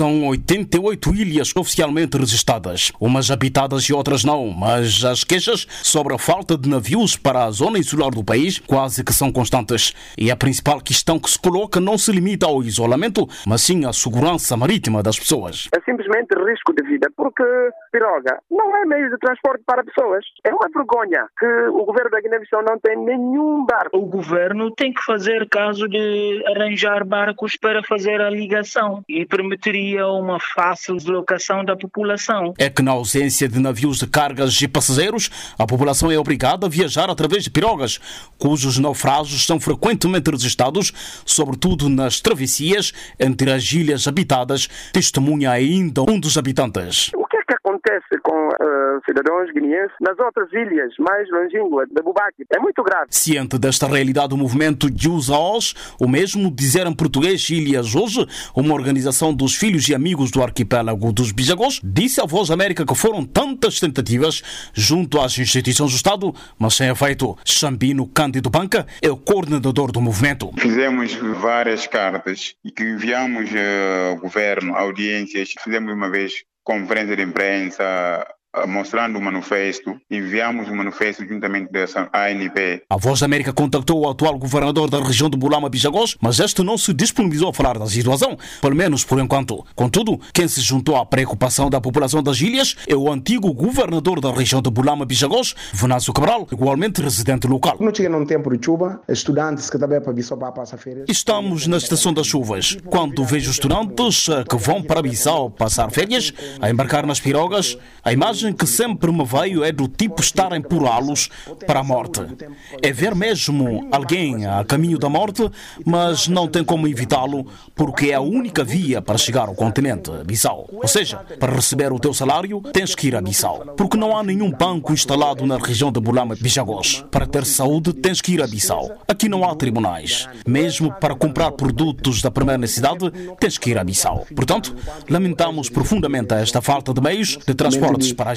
São 88 ilhas oficialmente registradas, umas habitadas e outras não, mas as queixas sobre a falta de navios para a zona insular do país quase que são constantes. E a principal questão que se coloca não se limita ao isolamento, mas sim à segurança marítima das pessoas. É simplesmente risco de vida, porque piroga não é meio de transporte para pessoas. É uma vergonha que o governo da Guiné-Bissau não tem nenhum barco. O governo tem que fazer caso de arranjar barcos para fazer a ligação e permitiria uma fácil deslocação da população. É que na ausência de navios de cargas e passageiros, a população é obrigada a viajar através de pirogas, cujos naufrágios são frequentemente registrados, sobretudo nas travessias entre as ilhas habitadas, testemunha ainda um dos habitantes. Acontece com uh, cidadãos guineenses nas outras ilhas mais longínquas de Bubaque? É muito grave. Ciente desta realidade, o movimento Jusaos, o mesmo dizer em português Ilhas Hoje, uma organização dos filhos e amigos do arquipélago dos Bijagós, disse à Voz América que foram tantas tentativas junto às instituições do Estado, mas sem efeito. Xambino Cândido Banca é o coordenador do movimento. Fizemos várias cartas e que enviamos ao governo, audiências, fizemos uma vez conferenze di imprensa, mostrando o manifesto, enviamos o manifesto juntamente dessa ANP. A Voz da América contactou o atual governador da região de Bulama Bijagós, mas este não se disponibilizou a falar da situação, pelo menos por enquanto. Contudo, quem se juntou à preocupação da população das ilhas é o antigo governador da região de Bulama Bijagós, Venâncio Cabral, igualmente residente local. Não chega num tempo de chuva, estudantes que também para Bissau para passar férias. Estamos na estação das chuvas. Quando vejo estudantes que vão para Bissau passar férias, a embarcar nas pirogas, a imagem que sempre me veio é do tipo estar a empurrá-los para a morte. É ver mesmo alguém a caminho da morte, mas não tem como evitá-lo porque é a única via para chegar ao continente, Bissau. Ou seja, para receber o teu salário, tens que ir a Bissau. Porque não há nenhum banco instalado na região de Bulama Bijagós. Para ter saúde, tens que ir a Bissau. Aqui não há tribunais. Mesmo para comprar produtos da primeira necessidade, tens que ir a Bissau. Portanto, lamentamos profundamente esta falta de meios de transportes para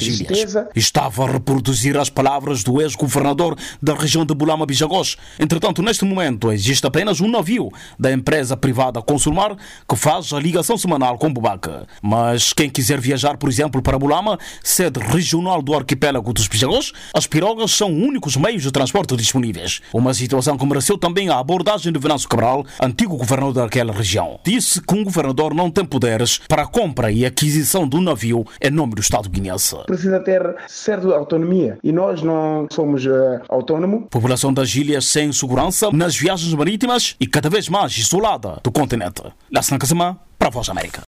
Estava a reproduzir as palavras do ex-governador da região de Bulama Bijagós. Entretanto, neste momento, existe apenas um navio da empresa privada Consulmar que faz a ligação semanal com Bubaca. Mas quem quiser viajar, por exemplo, para Bulama, sede regional do arquipélago dos Bijagós, as pirogas são únicos meios de transporte disponíveis. Uma situação que mereceu também a abordagem de Venâncio Cabral, antigo governador daquela região. Disse que um governador não tem poderes para a compra e aquisição do navio em nome do Estado guinense precisa ter certa autonomia e nós não somos uh, autónomos. População das ilhas sem segurança nas viagens marítimas e cada vez mais isolada do continente. Lassana Kazama, para a Voz América.